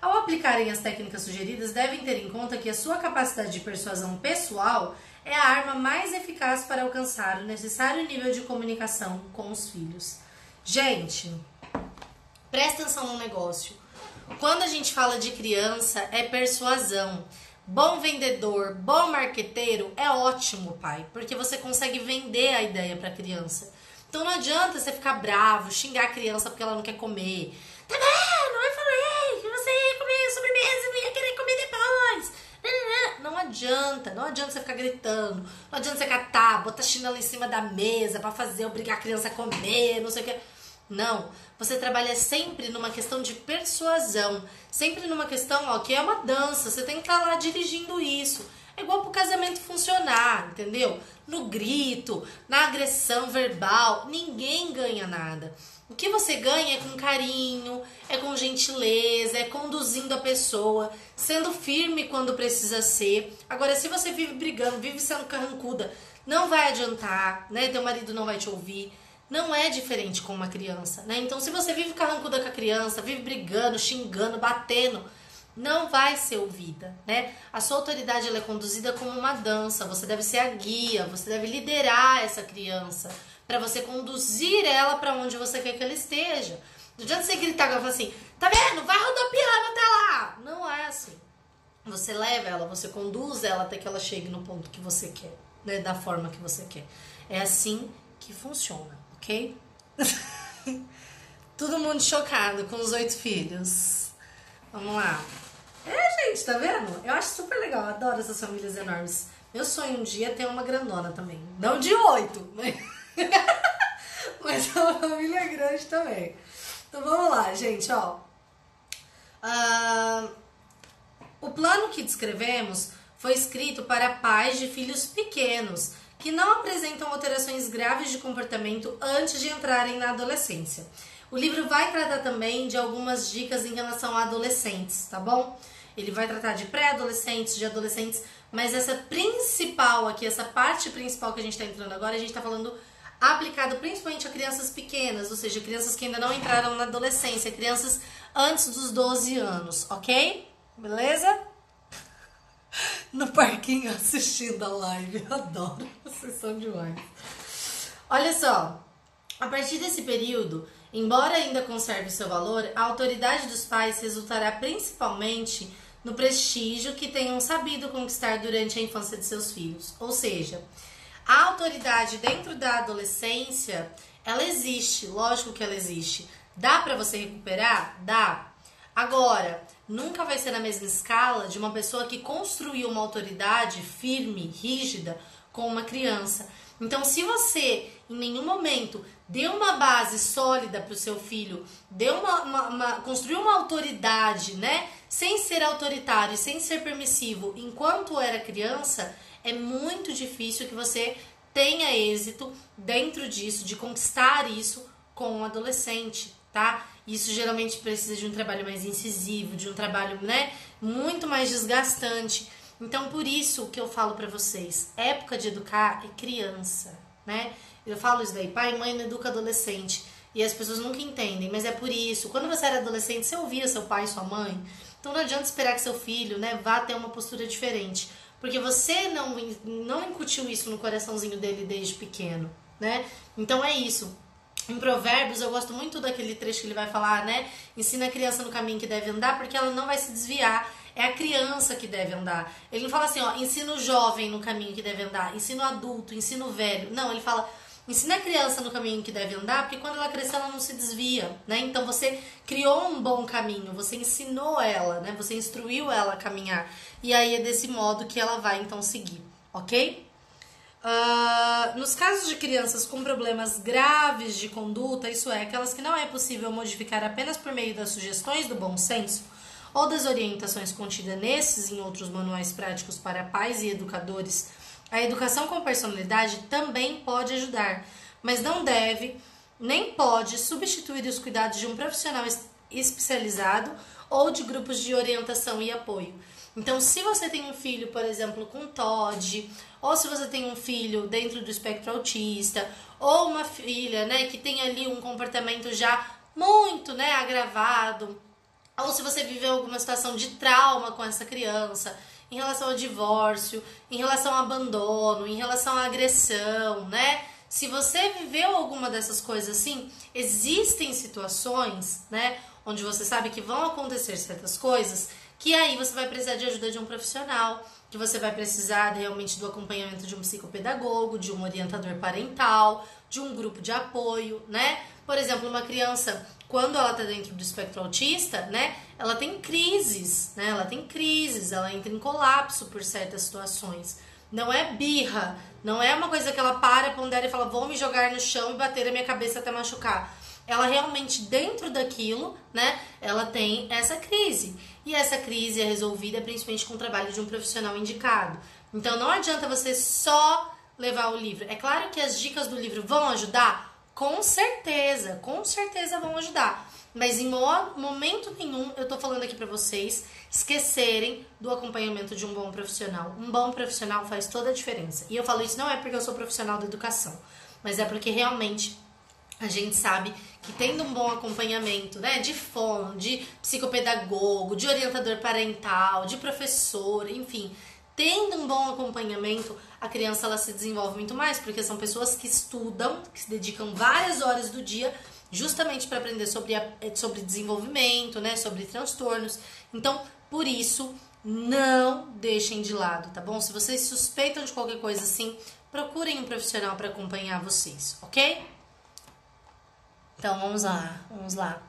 Ao aplicarem as técnicas sugeridas, devem ter em conta que a sua capacidade de persuasão pessoal é a arma mais eficaz para alcançar o necessário nível de comunicação com os filhos. Gente, presta atenção no negócio. Quando a gente fala de criança, é persuasão. Bom vendedor, bom marqueteiro é ótimo, pai, porque você consegue vender a ideia para a criança. Então não adianta você ficar bravo, xingar a criança porque ela não quer comer. Tá vendo? Eu falei que você ia comer sobremesa e ia querer comer depois. Não adianta, não adianta você ficar gritando, não adianta você catar, botar chinelo em cima da mesa para fazer obrigar a criança a comer, não sei o que. Não, você trabalha sempre numa questão de persuasão, sempre numa questão, ó, que é uma dança, você tem que estar tá lá dirigindo isso. É igual pro casamento funcionar, entendeu? No grito, na agressão verbal, ninguém ganha nada. O que você ganha é com carinho, é com gentileza, é conduzindo a pessoa, sendo firme quando precisa ser. Agora, se você vive brigando, vive sendo carrancuda, não vai adiantar, né? Teu marido não vai te ouvir não é diferente com uma criança, né? Então, se você vive carrancuda com a criança, vive brigando, xingando, batendo, não vai ser ouvida, né? A sua autoridade ela é conduzida como uma dança. Você deve ser a guia, você deve liderar essa criança para você conduzir ela para onde você quer que ela esteja. Não adianta você gritar e falar assim, tá vendo? Vai rodopiando até lá. Não é assim. Você leva ela, você conduz ela até que ela chegue no ponto que você quer, né? Da forma que você quer. É assim que funciona ok? [laughs] Todo mundo chocado com os oito filhos. Vamos lá. É, gente, tá vendo? Eu acho super legal, adoro essas famílias enormes. Meu sonho um dia é ter uma grandona também. Não de oito, [laughs] mas, mas é uma família grande também. Então vamos lá, gente, ó. Uh, o plano que descrevemos foi escrito para pais de filhos pequenos que não apresentam alterações graves de comportamento antes de entrarem na adolescência. O livro vai tratar também de algumas dicas em relação a adolescentes, tá bom? Ele vai tratar de pré-adolescentes, de adolescentes, mas essa principal aqui, essa parte principal que a gente está entrando agora, a gente está falando aplicado principalmente a crianças pequenas, ou seja, crianças que ainda não entraram na adolescência, crianças antes dos 12 anos, ok? Beleza? No parquinho assistindo a live. Eu adoro, vocês são demais. Olha só, a partir desse período, embora ainda conserve seu valor, a autoridade dos pais resultará principalmente no prestígio que tenham sabido conquistar durante a infância de seus filhos. Ou seja, a autoridade dentro da adolescência, ela existe, lógico que ela existe. Dá para você recuperar? Dá. Agora, nunca vai ser na mesma escala de uma pessoa que construiu uma autoridade firme, rígida com uma criança. Então, se você em nenhum momento deu uma base sólida para o seu filho, deu uma, uma, uma, construiu uma autoridade, né, sem ser autoritário, sem ser permissivo, enquanto era criança, é muito difícil que você tenha êxito dentro disso, de conquistar isso com um adolescente, tá? Isso geralmente precisa de um trabalho mais incisivo, de um trabalho, né, muito mais desgastante. Então, por isso que eu falo para vocês, época de educar é criança, né? Eu falo isso daí, pai e mãe não educa adolescente. E as pessoas nunca entendem, mas é por isso. Quando você era adolescente, você ouvia seu pai e sua mãe. Então não adianta esperar que seu filho, né, vá ter uma postura diferente, porque você não não incutiu isso no coraçãozinho dele desde pequeno, né? Então é isso. Em Provérbios, eu gosto muito daquele trecho que ele vai falar, né? Ensina a criança no caminho que deve andar, porque ela não vai se desviar. É a criança que deve andar. Ele não fala assim, ó, ensina o jovem no caminho que deve andar, ensina o adulto, ensina o velho. Não, ele fala, ensina a criança no caminho que deve andar, porque quando ela crescer ela não se desvia, né? Então você criou um bom caminho, você ensinou ela, né? Você instruiu ela a caminhar. E aí é desse modo que ela vai então seguir, ok? Uh, nos casos de crianças com problemas graves de conduta, isso é, aquelas que não é possível modificar apenas por meio das sugestões do bom senso ou das orientações contidas nesses e em outros manuais práticos para pais e educadores, a educação com personalidade também pode ajudar, mas não deve nem pode substituir os cuidados de um profissional especializado ou de grupos de orientação e apoio. Então, se você tem um filho, por exemplo, com TOD, ou se você tem um filho dentro do espectro autista, ou uma filha, né, que tem ali um comportamento já muito, né, agravado, ou se você viveu alguma situação de trauma com essa criança, em relação ao divórcio, em relação ao abandono, em relação à agressão, né? Se você viveu alguma dessas coisas assim, existem situações, né, onde você sabe que vão acontecer certas coisas que aí você vai precisar de ajuda de um profissional, que você vai precisar realmente do acompanhamento de um psicopedagogo, de um orientador parental, de um grupo de apoio, né? Por exemplo, uma criança, quando ela está dentro do espectro autista, né? Ela tem crises, né? Ela tem crises, ela entra em colapso por certas situações. Não é birra, não é uma coisa que ela para, pondera e fala, vou me jogar no chão e bater a minha cabeça até machucar ela realmente dentro daquilo, né, ela tem essa crise. E essa crise é resolvida principalmente com o trabalho de um profissional indicado. Então não adianta você só levar o livro. É claro que as dicas do livro vão ajudar, com certeza, com certeza vão ajudar. Mas em momento nenhum eu tô falando aqui para vocês esquecerem do acompanhamento de um bom profissional. Um bom profissional faz toda a diferença. E eu falo isso não é porque eu sou profissional da educação, mas é porque realmente a gente sabe que tendo um bom acompanhamento, né, de fono, de psicopedagogo, de orientador parental, de professor, enfim, tendo um bom acompanhamento, a criança ela se desenvolve muito mais, porque são pessoas que estudam, que se dedicam várias horas do dia justamente para aprender sobre, a, sobre desenvolvimento, né, sobre transtornos. Então, por isso, não deixem de lado, tá bom? Se vocês suspeitam de qualquer coisa assim, procurem um profissional para acompanhar vocês, ok? Então vamos lá, vamos lá.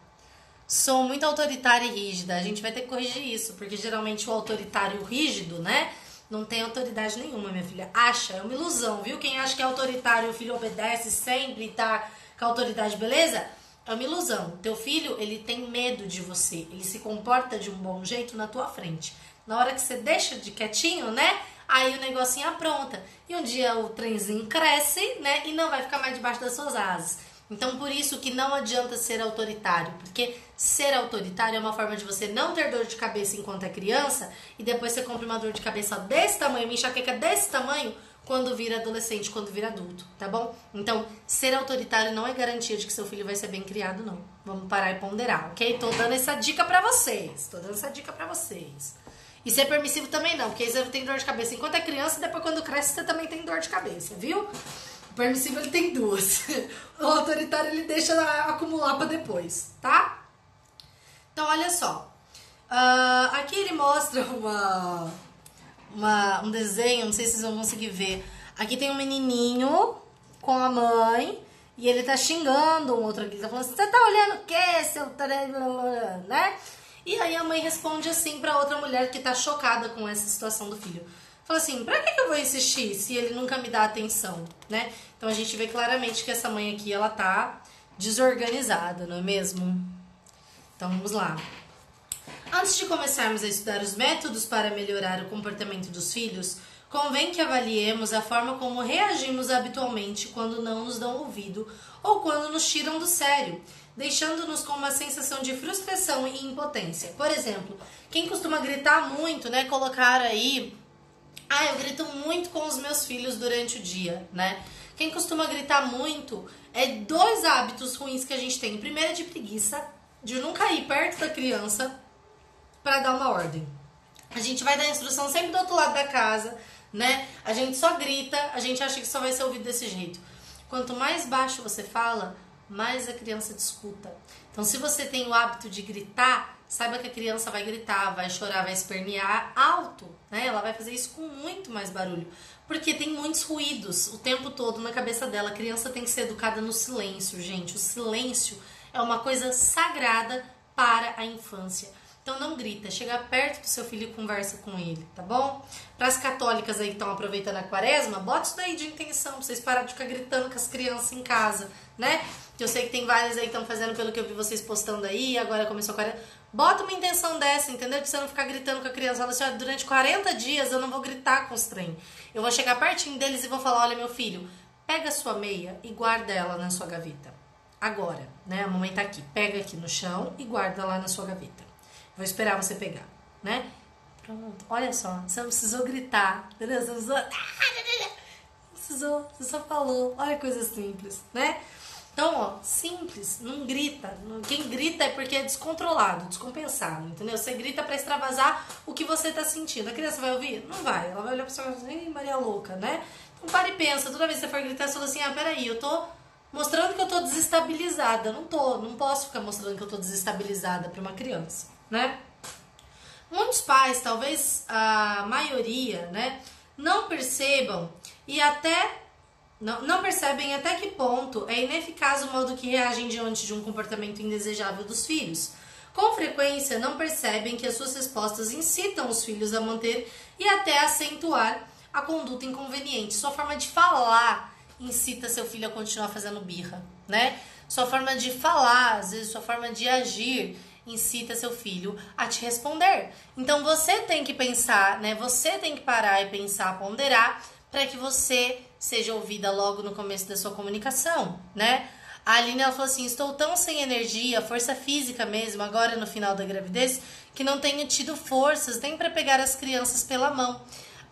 Sou muito autoritária e rígida. A gente vai ter que corrigir isso, porque geralmente o autoritário rígido, né? Não tem autoridade nenhuma, minha filha. Acha, é uma ilusão, viu? Quem acha que é autoritário, o filho obedece sempre e tá com a autoridade, beleza? É uma ilusão. Teu filho, ele tem medo de você. Ele se comporta de um bom jeito na tua frente. Na hora que você deixa de quietinho, né? Aí o negocinho apronta. E um dia o trenzinho cresce, né? E não vai ficar mais debaixo das suas asas. Então, por isso que não adianta ser autoritário, porque ser autoritário é uma forma de você não ter dor de cabeça enquanto é criança e depois você compra uma dor de cabeça desse tamanho, uma enxaqueca desse tamanho quando vira adolescente, quando vira adulto, tá bom? Então, ser autoritário não é garantia de que seu filho vai ser bem criado, não. Vamos parar e ponderar, ok? Tô dando essa dica pra vocês. Tô dando essa dica pra vocês. E ser permissivo também não, porque aí você tem dor de cabeça enquanto é criança e depois quando cresce você também tem dor de cabeça, viu? O permissivo ele tem duas. [laughs] O autoritário ele deixa acumular para depois, tá? Então olha só. Uh, aqui ele mostra uma, uma, um desenho, não sei se vocês vão conseguir ver. Aqui tem um menininho com a mãe e ele tá xingando um outro aqui. Ele tá falando, você tá olhando o quê, seu... né? E aí a mãe responde assim para outra mulher que tá chocada com essa situação do filho. Fala assim, pra que, eu vou insistir se ele nunca me dá atenção, né? Então a gente vê claramente que essa mãe aqui, ela tá desorganizada, não é mesmo? Então vamos lá. Antes de começarmos a estudar os métodos para melhorar o comportamento dos filhos, convém que avaliemos a forma como reagimos habitualmente quando não nos dão ouvido ou quando nos tiram do sério, deixando-nos com uma sensação de frustração e impotência. Por exemplo, quem costuma gritar muito, né, colocar aí ah, eu grito muito com os meus filhos durante o dia, né? Quem costuma gritar muito é dois hábitos ruins que a gente tem. primeiro é de preguiça, de nunca ir perto da criança para dar uma ordem. A gente vai dar instrução sempre do outro lado da casa, né? A gente só grita, a gente acha que só vai ser ouvido desse jeito. Quanto mais baixo você fala, mais a criança discuta. Então, se você tem o hábito de gritar, saiba que a criança vai gritar, vai chorar, vai espernear alto, né? Ela vai fazer isso com muito mais barulho, porque tem muitos ruídos o tempo todo na cabeça dela. A criança tem que ser educada no silêncio, gente. O silêncio é uma coisa sagrada para a infância. Então não grita, chega perto do seu filho e conversa com ele, tá bom? Para as católicas aí que estão aproveitando a quaresma, bota isso daí de intenção, pra vocês pararem de ficar gritando com as crianças em casa, né? Que eu sei que tem várias aí que estão fazendo pelo que eu vi vocês postando aí, agora começou a quaresma. Bota uma intenção dessa, entendeu? De você não ficar gritando com a criança. Fala assim, durante 40 dias eu não vou gritar com os trem. Eu vou chegar pertinho deles e vou falar, olha meu filho, pega a sua meia e guarda ela na sua gaveta. Agora, né? A mamãe tá aqui. Pega aqui no chão e guarda lá na sua gaveta. Vou esperar você pegar, né? Pronto. Olha só, você não precisou gritar, entendeu? Você não precisou... [laughs] Não precisou, você só falou. Olha coisa simples, né? Então, ó, simples, não grita. Quem grita é porque é descontrolado, descompensado, entendeu? Você grita para extravasar o que você tá sentindo. A criança vai ouvir? Não vai. Ela vai olhar pra você e falar assim, Maria louca, né? Então, para e pensa. Toda vez que você for gritar, você fala assim, ah, peraí, eu tô mostrando que eu tô desestabilizada. Não tô, não posso ficar mostrando que eu tô desestabilizada para uma criança, né? Muitos pais, talvez a maioria, né, não percebam e até não, não percebem até que ponto é ineficaz o modo que reagem diante de um comportamento indesejável dos filhos. Com frequência, não percebem que as suas respostas incitam os filhos a manter e até acentuar a conduta inconveniente. Sua forma de falar incita seu filho a continuar fazendo birra, né? Sua forma de falar, às vezes sua forma de agir incita seu filho a te responder. Então você tem que pensar, né? Você tem que parar e pensar, ponderar para que você seja ouvida logo no começo da sua comunicação, né? A Aline ela falou assim: estou tão sem energia, força física mesmo, agora no final da gravidez, que não tenho tido forças nem para pegar as crianças pela mão.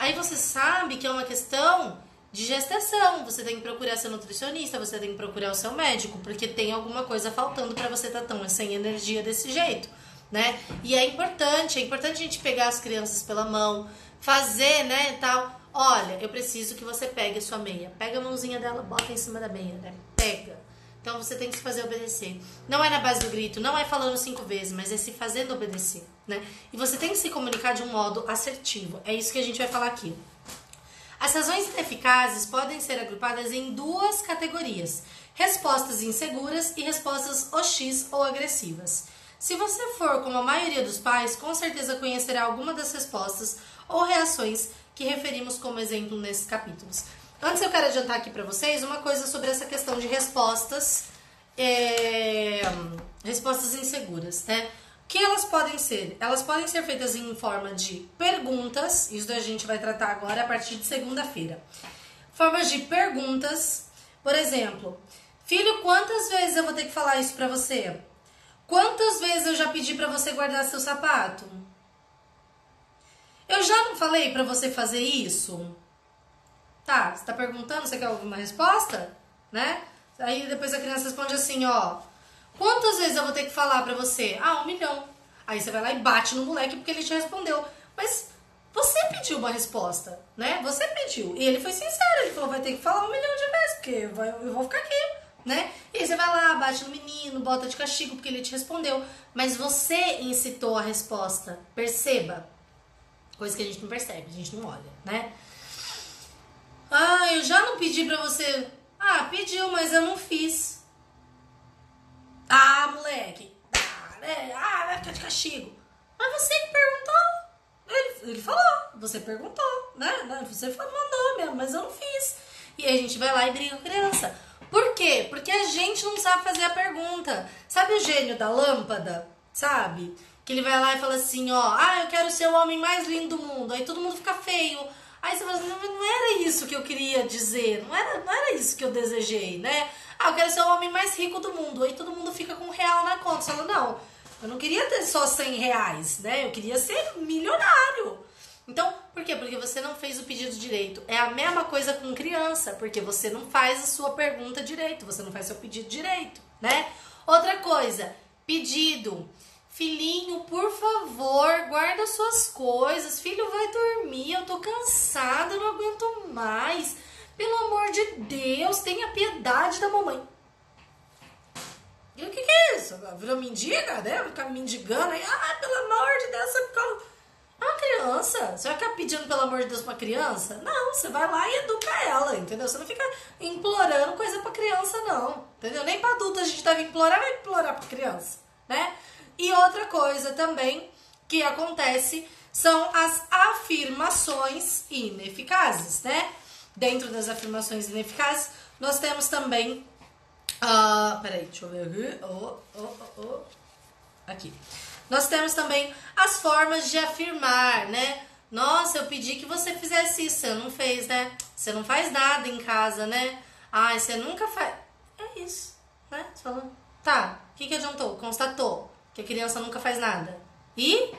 Aí você sabe que é uma questão de gestação. Você tem que procurar seu nutricionista, você tem que procurar o seu médico, porque tem alguma coisa faltando para você estar tá tão sem energia desse jeito, né? E é importante, é importante a gente pegar as crianças pela mão, fazer, né, tal. Olha, eu preciso que você pegue a sua meia. Pega a mãozinha dela, bota em cima da meia, né? Pega. Então você tem que se fazer obedecer. Não é na base do grito, não é falando cinco vezes, mas é se fazendo obedecer, né? E você tem que se comunicar de um modo assertivo. É isso que a gente vai falar aqui. As razões ineficazes podem ser agrupadas em duas categorias: respostas inseguras e respostas hostis ou agressivas. Se você for como a maioria dos pais, com certeza conhecerá alguma das respostas ou reações que referimos como exemplo nesses capítulos. Antes eu quero adiantar aqui para vocês uma coisa sobre essa questão de respostas, é, respostas inseguras, né? Que elas podem ser? Elas podem ser feitas em forma de perguntas, isso a gente vai tratar agora a partir de segunda-feira. Formas de perguntas, por exemplo, filho, quantas vezes eu vou ter que falar isso para você? Quantas vezes eu já pedi para você guardar seu sapato? Eu já não falei para você fazer isso? Tá, você tá perguntando, você quer ouvir uma resposta? Né? Aí depois a criança responde assim, ó. Quantas vezes eu vou ter que falar pra você? Ah, um milhão. Aí você vai lá e bate no moleque porque ele te respondeu. Mas você pediu uma resposta, né? Você pediu. E ele foi sincero, ele falou, vai ter que falar um milhão de vezes, porque eu vou ficar aqui, né? E aí você vai lá, bate no menino, bota de castigo porque ele te respondeu. Mas você incitou a resposta. Perceba. Coisa que a gente não percebe, a gente não olha, né? Ah, eu já não pedi pra você. Ah, pediu, mas eu não fiz. Ah, moleque. Ah, né? Ah, vai ficar de castigo. Mas você que perguntou. Ele, ele falou, você perguntou, né? Você mandou mesmo, mas eu não fiz. E a gente vai lá e briga com a criança. Por quê? Porque a gente não sabe fazer a pergunta. Sabe o gênio da lâmpada? Sabe? Que ele vai lá e fala assim, ó, ah, eu quero ser o homem mais lindo do mundo. Aí todo mundo fica feio. Aí você fala assim, não, era isso que eu queria dizer, não era, não era isso que eu desejei, né? Ah, eu quero ser o homem mais rico do mundo. Aí todo mundo fica com um real na conta. Você fala, não, eu não queria ter só 100 reais, né? Eu queria ser milionário. Então, por quê? Porque você não fez o pedido direito. É a mesma coisa com criança, porque você não faz a sua pergunta direito, você não faz seu pedido direito, né? Outra coisa, pedido. Filhinho, por favor, guarda suas coisas. Filho, vai dormir. Eu tô cansada, não aguento mais. Pelo amor de Deus, tenha piedade da mamãe. E o que, que é isso? Virou mendiga, né? Ficar mendigando aí. Ah, pelo amor de Deus, você fica. É uma criança. Você vai ficar pedindo pelo amor de Deus pra criança? Não, você vai lá e educa ela, entendeu? Você não fica implorando coisa pra criança, não. Entendeu? Nem pra adulto a gente deve implorar, vai implorar pra criança, né? E outra coisa também que acontece são as afirmações ineficazes, né? Dentro das afirmações ineficazes, nós temos também. Uh, peraí, deixa eu ver aqui. Oh, oh, oh. Aqui. Nós temos também as formas de afirmar, né? Nossa, eu pedi que você fizesse isso, você não fez, né? Você não faz nada em casa, né? Ai, você nunca faz. É isso, né? Você falou, tá, o que, que adiantou? Constatou que criança nunca faz nada. E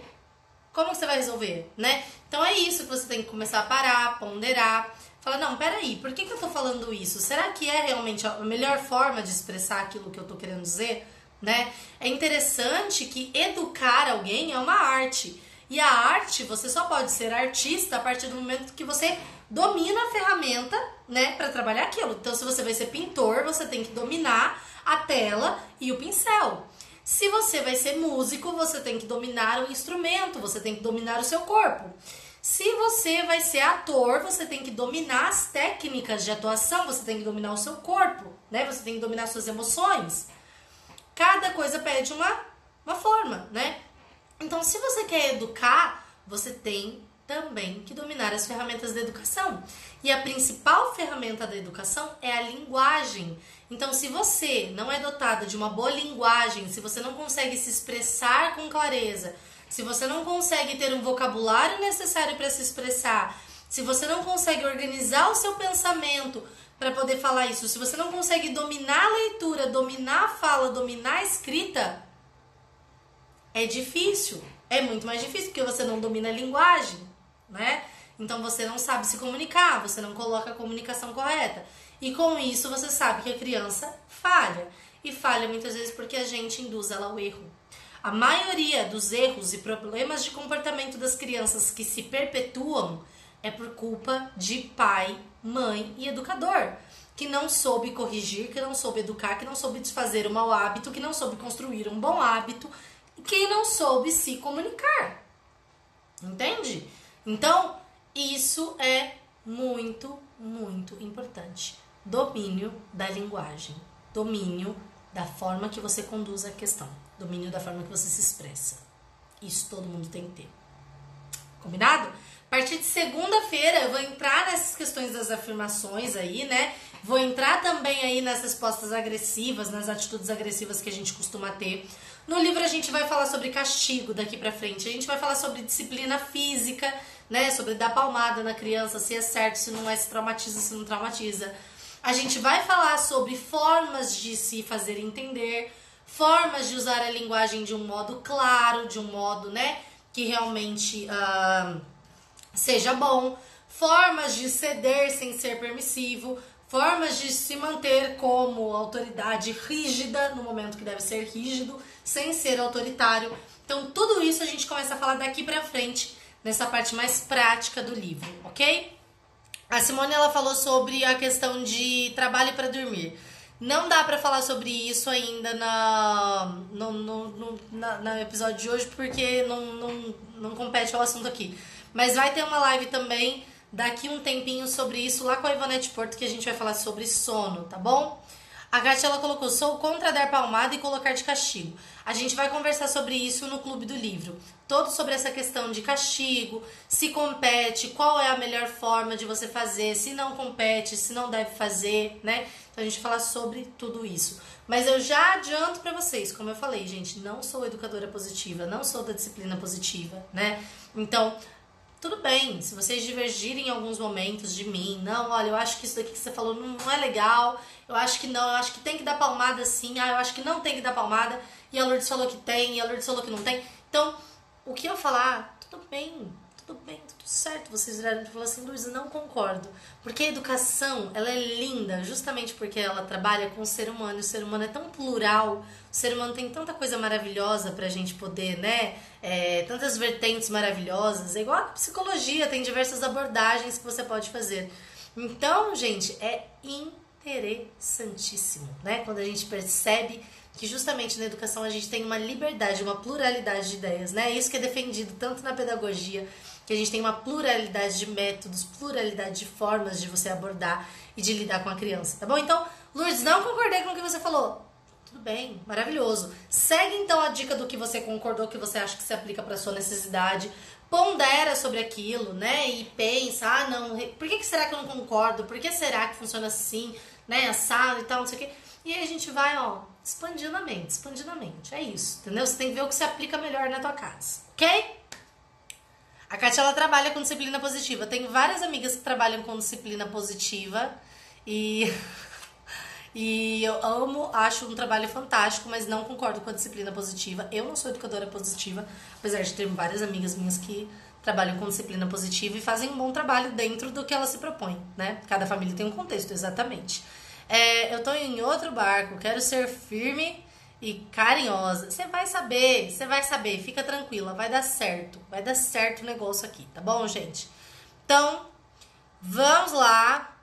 como você vai resolver, né? Então é isso que você tem que começar a parar, ponderar. Fala, não, peraí, por que, que eu tô falando isso? Será que é realmente a melhor forma de expressar aquilo que eu tô querendo dizer? Né? É interessante que educar alguém é uma arte. E a arte, você só pode ser artista a partir do momento que você domina a ferramenta, né, para trabalhar aquilo. Então, se você vai ser pintor, você tem que dominar a tela e o pincel. Se você vai ser músico, você tem que dominar o instrumento, você tem que dominar o seu corpo. Se você vai ser ator, você tem que dominar as técnicas de atuação, você tem que dominar o seu corpo, né? Você tem que dominar suas emoções. Cada coisa pede uma, uma forma, né? Então, se você quer educar, você tem também que dominar as ferramentas da educação. E a principal ferramenta da educação é a linguagem. Então, se você não é dotada de uma boa linguagem, se você não consegue se expressar com clareza, se você não consegue ter um vocabulário necessário para se expressar, se você não consegue organizar o seu pensamento para poder falar isso, se você não consegue dominar a leitura, dominar a fala, dominar a escrita, é difícil. É muito mais difícil porque você não domina a linguagem, né? Então você não sabe se comunicar, você não coloca a comunicação correta. E com isso você sabe que a criança falha. E falha muitas vezes porque a gente induz ela ao erro. A maioria dos erros e problemas de comportamento das crianças que se perpetuam é por culpa de pai, mãe e educador, que não soube corrigir, que não soube educar, que não soube desfazer o mau hábito, que não soube construir um bom hábito, que não soube se comunicar. Entende? Então, isso é muito, muito importante. Domínio da linguagem, domínio da forma que você conduz a questão, domínio da forma que você se expressa. Isso todo mundo tem que ter. Combinado? A partir de segunda-feira eu vou entrar nessas questões das afirmações aí, né? Vou entrar também aí nas respostas agressivas, nas atitudes agressivas que a gente costuma ter. No livro a gente vai falar sobre castigo daqui para frente. A gente vai falar sobre disciplina física, né? Sobre dar palmada na criança, se é certo, se não é, se traumatiza, se não traumatiza. A gente vai falar sobre formas de se fazer entender, formas de usar a linguagem de um modo claro, de um modo, né, que realmente uh, seja bom, formas de ceder sem ser permissivo, formas de se manter como autoridade rígida no momento que deve ser rígido, sem ser autoritário. Então, tudo isso a gente começa a falar daqui para frente, nessa parte mais prática do livro, ok? A Simone ela falou sobre a questão de trabalho para dormir. Não dá para falar sobre isso ainda na, no, no, no, na, episódio de hoje, porque não, não, não compete ao assunto aqui. Mas vai ter uma live também daqui um tempinho sobre isso lá com a Ivonete Porto, que a gente vai falar sobre sono, tá bom? A Kátia ela colocou: sou contra dar palmada e colocar de castigo. A gente vai conversar sobre isso no Clube do Livro. Todo sobre essa questão de castigo, se compete, qual é a melhor forma de você fazer, se não compete, se não deve fazer, né? Então a gente fala sobre tudo isso. Mas eu já adianto para vocês, como eu falei, gente, não sou educadora positiva, não sou da disciplina positiva, né? Então, tudo bem, se vocês divergirem em alguns momentos de mim, não, olha, eu acho que isso daqui que você falou não é legal, eu acho que não, eu acho que tem que dar palmada sim, ah, eu acho que não tem que dar palmada, e a Lourdes falou que tem, e a Lourdes falou que não tem. Então, o que eu falar, tudo bem, tudo bem, tudo certo. Vocês viraram e falaram assim, Lourdes, não concordo. Porque a educação, ela é linda, justamente porque ela trabalha com o ser humano, e o ser humano é tão plural, o ser humano tem tanta coisa maravilhosa pra gente poder, né, é, tantas vertentes maravilhosas, é igual a psicologia, tem diversas abordagens que você pode fazer. Então, gente, é interessantíssimo, né? Quando a gente percebe que justamente na educação a gente tem uma liberdade, uma pluralidade de ideias, né? Isso que é defendido tanto na pedagogia, que a gente tem uma pluralidade de métodos, pluralidade de formas de você abordar e de lidar com a criança, tá bom? Então, Lourdes, não concordei com o que você falou. Tudo bem, maravilhoso. Segue então a dica do que você concordou, que você acha que se aplica para sua necessidade. Pondera sobre aquilo, né? E pensa, ah, não, por que, que será que eu não concordo? Por que será que funciona assim, né? Assado e tal, não sei o quê. E aí a gente vai, ó, expandindo a mente, expandindo a mente. É isso, entendeu? Você tem que ver o que se aplica melhor na tua casa, ok? A Kátia, ela trabalha com disciplina positiva. Tem várias amigas que trabalham com disciplina positiva e... [laughs] E eu amo, acho um trabalho fantástico, mas não concordo com a disciplina positiva. Eu não sou educadora positiva, apesar de ter várias amigas minhas que trabalham com disciplina positiva e fazem um bom trabalho dentro do que ela se propõe, né? Cada família tem um contexto, exatamente. É, eu tô em outro barco, quero ser firme e carinhosa. Você vai saber, você vai saber, fica tranquila, vai dar certo, vai dar certo o negócio aqui, tá bom, gente? Então, vamos lá.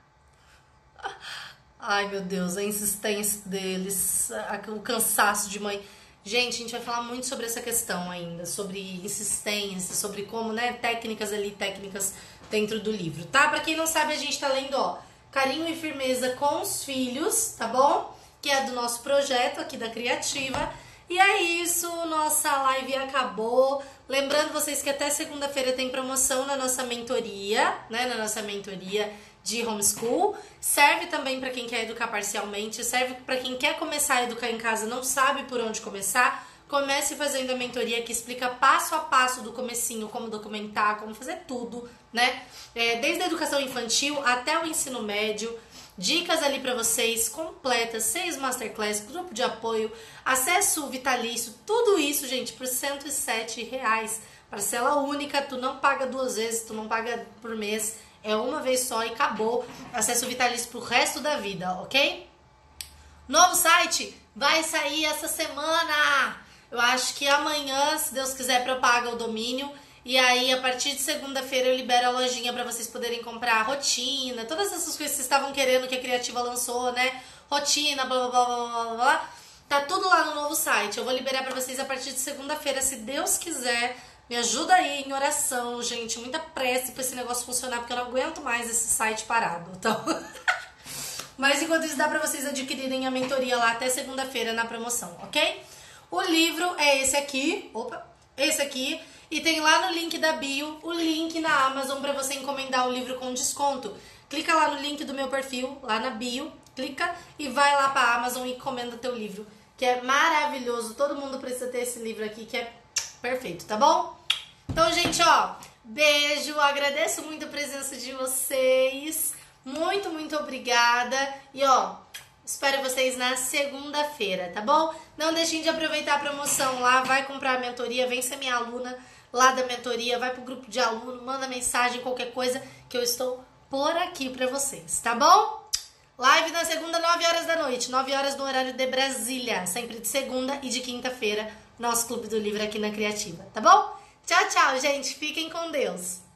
Ai, meu Deus, a insistência deles, o cansaço de mãe. Gente, a gente vai falar muito sobre essa questão ainda, sobre insistência, sobre como, né, técnicas ali, técnicas dentro do livro, tá? Para quem não sabe, a gente tá lendo, ó, Carinho e Firmeza com os Filhos, tá bom? Que é do nosso projeto aqui da Criativa. E é isso, nossa live acabou. Lembrando vocês que até segunda-feira tem promoção na nossa mentoria, né? Na nossa mentoria de homeschool. Serve também para quem quer educar parcialmente, serve para quem quer começar a educar em casa, não sabe por onde começar. Comece fazendo a mentoria que explica passo a passo do comecinho, como documentar, como fazer tudo, né? É, desde a educação infantil até o ensino médio. Dicas ali para vocês completas, seis masterclass, grupo de apoio, acesso vitalício, tudo isso, gente, por 107 reais. Parcela única, tu não paga duas vezes, tu não paga por mês é uma vez só e acabou. Acesso vitalício pro resto da vida, ok? Novo site vai sair essa semana. Eu acho que amanhã, se Deus quiser, propaga o domínio. E aí, a partir de segunda-feira, eu libero a lojinha para vocês poderem comprar rotina, todas essas coisas que vocês estavam querendo que a Criativa lançou, né? Rotina, blá blá blá blá blá blá. Tá tudo lá no novo site. Eu vou liberar para vocês a partir de segunda-feira, se Deus quiser. Me ajuda aí em oração, gente. Muita pressa pra esse negócio funcionar, porque eu não aguento mais esse site parado. Então. [laughs] Mas enquanto isso, dá pra vocês adquirirem a mentoria lá até segunda-feira na promoção, ok? O livro é esse aqui. Opa! Esse aqui. E tem lá no link da bio o link na Amazon para você encomendar o livro com desconto. Clica lá no link do meu perfil, lá na bio, clica e vai lá pra Amazon e encomenda teu livro, que é maravilhoso. Todo mundo precisa ter esse livro aqui, que é perfeito, tá bom? Então, gente, ó, beijo, agradeço muito a presença de vocês. Muito, muito obrigada. E ó, espero vocês na segunda-feira, tá bom? Não deixem de aproveitar a promoção lá, vai comprar a mentoria, vem ser minha aluna lá da mentoria, vai pro grupo de aluno, manda mensagem, qualquer coisa que eu estou por aqui para vocês, tá bom? Live na segunda, 9 horas da noite, 9 horas no horário de Brasília, sempre de segunda e de quinta-feira, nosso Clube do Livro aqui na Criativa, tá bom? Tchau, tchau, gente. Fiquem com Deus.